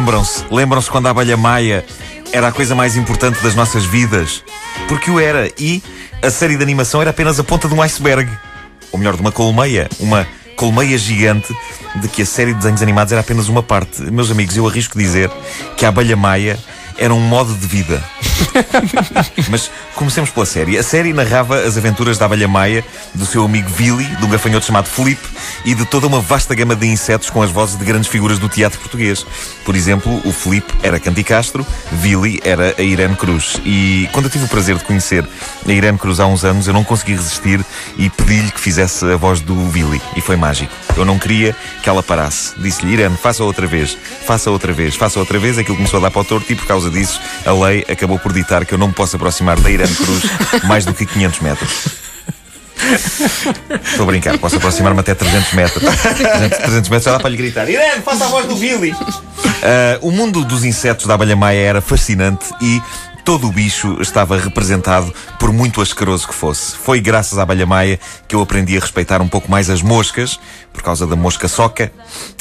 Lembram-se, lembram-se quando a abelha maia era a coisa mais importante das nossas vidas? Porque o era. E a série de animação era apenas a ponta de um iceberg. Ou melhor, de uma colmeia. Uma colmeia gigante de que a série de desenhos animados era apenas uma parte. Meus amigos, eu arrisco dizer que a abelha maia era um modo de vida. Mas comecemos pela série. A série narrava as aventuras da abelha maia, do seu amigo Billy, de um gafanhoto chamado Felipe e de toda uma vasta gama de insetos com as vozes de grandes figuras do teatro português. Por exemplo, o Felipe era Canti Castro, Billy era a Irene Cruz. E quando eu tive o prazer de conhecer a Irene Cruz há uns anos, eu não consegui resistir e pedi-lhe que fizesse a voz do Billy. E foi mágico. Eu não queria que ela parasse. Disse-lhe, Irene, faça outra vez, faça outra vez, faça outra vez. Aquilo começou a dar para o torto e por causa disso a lei acabou por ditar que eu não me posso aproximar da Irene Cruz mais do que 500 metros. Estou a brincar, posso aproximar-me até 300 metros. 300, 300 metros já dá para lhe gritar: Irene, faça a voz do Billy! Uh, o mundo dos insetos da abelha maia era fascinante e todo o bicho estava representado, por muito asqueroso que fosse. Foi graças à abelha maia que eu aprendi a respeitar um pouco mais as moscas, por causa da mosca soca,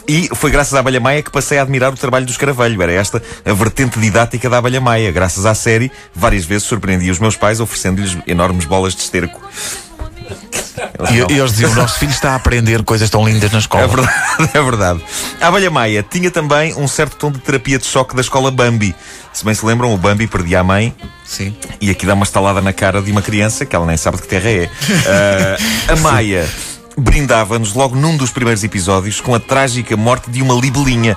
e foi graças à abelha maia que passei a admirar o trabalho do escaravelho. Era esta a vertente didática da abelha maia. Graças à série, várias vezes surpreendi os meus pais oferecendo-lhes enormes bolas de esterco. E, e eles diziam: o nosso filho está a aprender coisas tão lindas na escola. É verdade, é verdade. A abelha Maia tinha também um certo tom de terapia de choque da escola Bambi. Se bem se lembram, o Bambi perdia a mãe. Sim. E aqui dá uma estalada na cara de uma criança que ela nem sabe de que terra é. Uh, a Maia brindava-nos logo num dos primeiros episódios com a trágica morte de uma libelinha.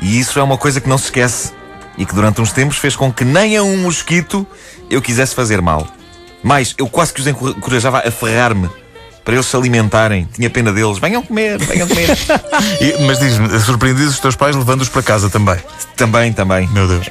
E isso é uma coisa que não se esquece. E que durante uns tempos fez com que nem a um mosquito eu quisesse fazer mal. Mais, eu quase que os encorajava a ferrar-me para eles se alimentarem. Tinha pena deles. Venham comer, venham comer. e, mas diz-me, surpreendidos os teus pais levando-os para casa também? Também, também. Meu Deus. Uh,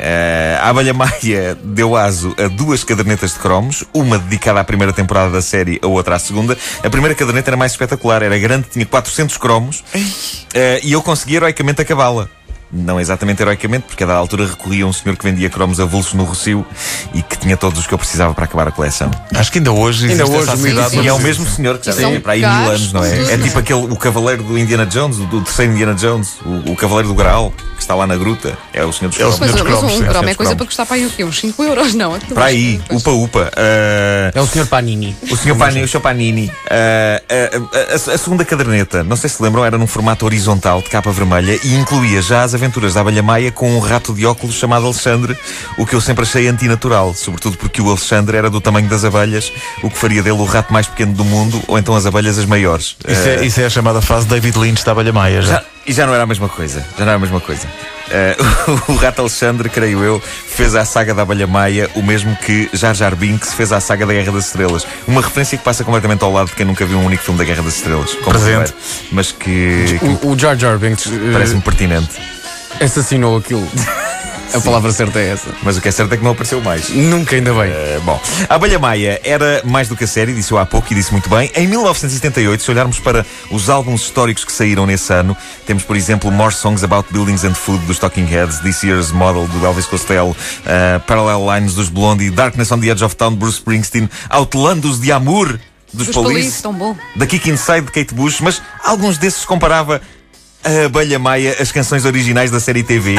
a Abelha Maia deu aso a duas cadernetas de cromos, uma dedicada à primeira temporada da série, a outra à segunda. A primeira caderneta era mais espetacular, era grande, tinha 400 cromos uh, e eu consegui heroicamente acabá-la não exatamente heroicamente, porque a dada altura recorria a um senhor que vendia cromos avulsos no Rocio e que tinha todos os que eu precisava para acabar a coleção. Acho que ainda hoje ainda hoje essa E é o mesmo senhor que já tem para aí mil anos, não é? É tipo aquele, o cavaleiro do Indiana Jones, do, terceiro Indiana Jones, o, o cavaleiro do Graal, que está lá na gruta. É o senhor dos cromos. Mas, mas um cromo é coisa para custar para aí o quê? Uns 5 euros, não? É para aí, upa upa. Uh, é o senhor Panini. O senhor Panini, o senhor Panini. Uh, uh, a, a, segunda caderneta, não sei se lembram, era num formato horizontal de capa vermelha e incluía já as aventuras da abelha Maia com um rato de óculos chamado Alexandre, o que eu sempre achei antinatural, sobretudo porque o Alexandre era do tamanho das abelhas, o que faria dele o rato mais pequeno do mundo, ou então as abelhas as maiores. Isso, é, isso é a chamada fase David Lynch da abelha Maia, já. já. E já não era a mesma coisa, já não era a mesma coisa. Uh, o Rato Alexandre, creio eu, fez à saga da Abelha Maia o mesmo que Jar Jar Binks fez à saga da Guerra das Estrelas. Uma referência que passa completamente ao lado de quem nunca viu um único filme da Guerra das Estrelas. Presente. Mas que. que o, o Jar Jar Binks. Uh, Parece-me pertinente assassinou aquilo. A palavra certa é essa. Mas o que é certo é que não apareceu mais. Nunca, ainda bem. Uh, bom, a Abelha Maia era mais do que a série, disse eu há pouco e disse muito bem. Em 1978, se olharmos para os álbuns históricos que saíram nesse ano, temos, por exemplo, More Songs About Buildings and Food dos Talking Heads, This Year's Model do Elvis Costello, uh, Parallel Lines dos Blondie, Darkness on the Edge of Town Bruce Springsteen, Outlandos de Amour dos, dos Police, Police tão bom. da Kick Inside de Kate Bush, mas alguns desses comparava a Abelha Maia as canções originais da série TV.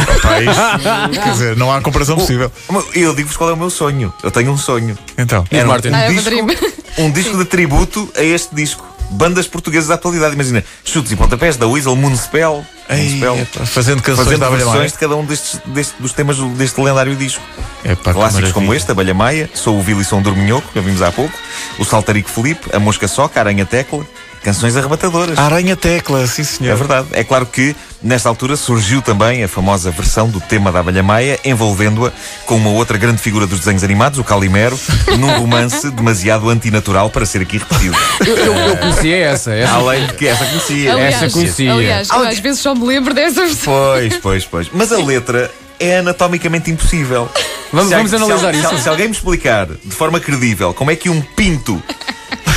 Quer dizer, não há comparação possível. Eu digo-vos qual é o meu sonho. Eu tenho um sonho. Então, Era um, um, disco, um disco de tributo a este disco. Bandas portuguesas da atualidade. Imagina, chutes e pontapés da Weasel, Moonspell. Ei, fazendo canções fazendo da versões de cada um destes, destes, dos temas deste lendário disco. Epa, Clássicos como este, Abelha Maia, Sou o Vili, um dorminhoco, que vimos há pouco, o Saltarico Felipe, a Mosca Soca, a Aranha Tecla, canções arrebatadoras. Aranha Tecla, sim senhor. É verdade. É claro que, nesta altura, surgiu também a famosa versão do tema da Abelha Maia, envolvendo-a com uma outra grande figura dos desenhos animados, o Calimero, num romance demasiado antinatural para ser aqui repetido. Eu, eu, eu conhecia essa. essa. Além de que essa conhecia. Aliás, Essa conhecia. aliás eu às vezes só me lembro dessa versão. Pois, pois, pois. Mas a letra é anatomicamente impossível. Vamos- Se vamos se al- analisar se isso. Se alguém me explicar de forma credível como é que um pinto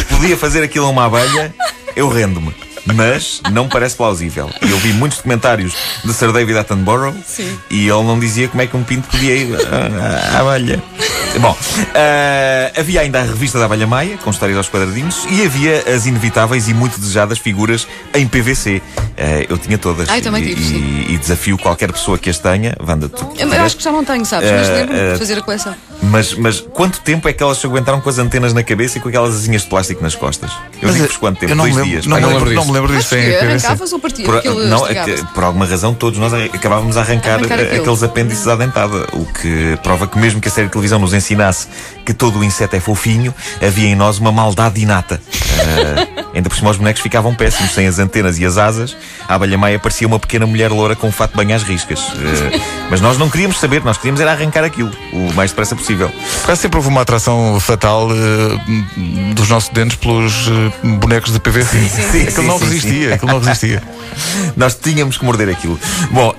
podia fazer aquilo a uma abelha, eu rendo-me. Mas não parece plausível. Eu vi muitos documentários de Sir David Attenborough Sim. e ele não dizia como é que um pinto podia ir à- à abelha. Bom, ah, havia ainda a revista da Abelha Maia, com histórias aos quadradinhos, e havia as inevitáveis e muito desejadas figuras em PVC. Ah, eu tinha todas. Ai, também e, tive, e- e desafio qualquer pessoa que as tenha. Wanda, tu. Eu, eu acho que já não tenho, sabes? Mas lembro-me eh, de fazer a coleção. Mas, mas quanto tempo é que elas se aguentaram com as antenas na cabeça e com aquelas asinhas de plástico nas costas? Eu digo-vos quanto tempo? Dois me lembro, dias. não, me não lembro, não me lembro disso que em PVC. arrancavas ou partia? Por, não, é por alguma razão todos nós acabávamos a arrancar, Arrancar eh, aqueles apêndices à dentada, o que prova que mesmo que a série de televisão nos ensinasse que todo o inseto é fofinho, havia em nós uma maldade inata. Eh, ainda por cima os bonecos ficavam péssimos, sem as antenas e as asas. A abelha maia parecia uma pequena mulher loura com um fato bem às riscas. Eh, mas nós não queríamos saber, nós queríamos era arrancar aquilo o mais depressa possível. Acaso sempre houve uma atração fatal eh, dos nossos dentes pelos eh, bonecos de PVC. sim, aquilo não sim, sim, resistia, aquilo não resistia. Nós tínhamos que morder aquilo. Bom,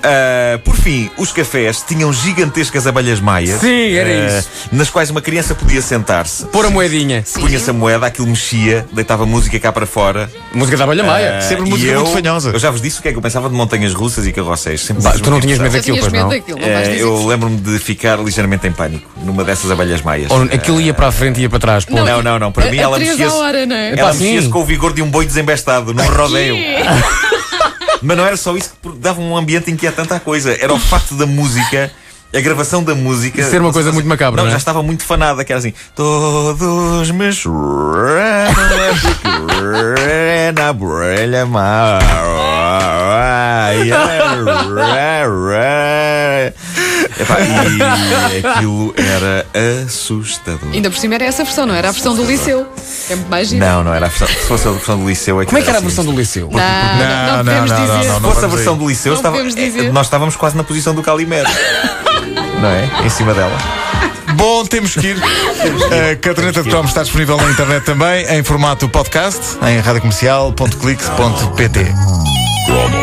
por fim, os cafés tinham gigantescas abelhas maias. Sim, era isso. Nas quais uma criança podia sentar-se. Pôr a moedinha. Punha-se a moeda, aquilo mexia, deitava música cá para fora. Música da Abelha Maia. Ah, Sempre e música eu, muito fanhosa. Eu já vos disse o que é que eu pensava de montanhas russas e carrosséis. Sempre Bah, tu não tinhas medo daquilo, pois não? daquilo, não dizer eu lembro-me de ficar ligeiramente em pânico numa dessas abelhas maias. Ou aquilo ia para a frente e ia para trás. pô. Não, não, não. Para A- mim a ela mexia-se. não é? Ela sim. mexia-se com o vigor de um boi desembestado num rodeio. Mas não era só isso que dava um ambiente inquietante à coisa. Era o facto da música, a gravação da música. Ser uma coisa muito macabra, Não, não é? já estava muito fanada, que era assim. Todos me choram na brelha Epá, e aquilo era assustador. Ainda por cima era essa versão, não era a versão do liceu. É muito mais. Não, não era a versão. Se fosse a versão do liceu, é Como é que era a assim. versão do liceu? Não, não, não, podemos dizer. Se não, fosse a versão do liceu, Não estava, eh, nós estávamos quase na posição do Calimero. não é? Em cima dela. Bom, temos que ir. A caderneta de cromos está disponível na internet também, em formato podcast, em radiocomercial.clix.pt.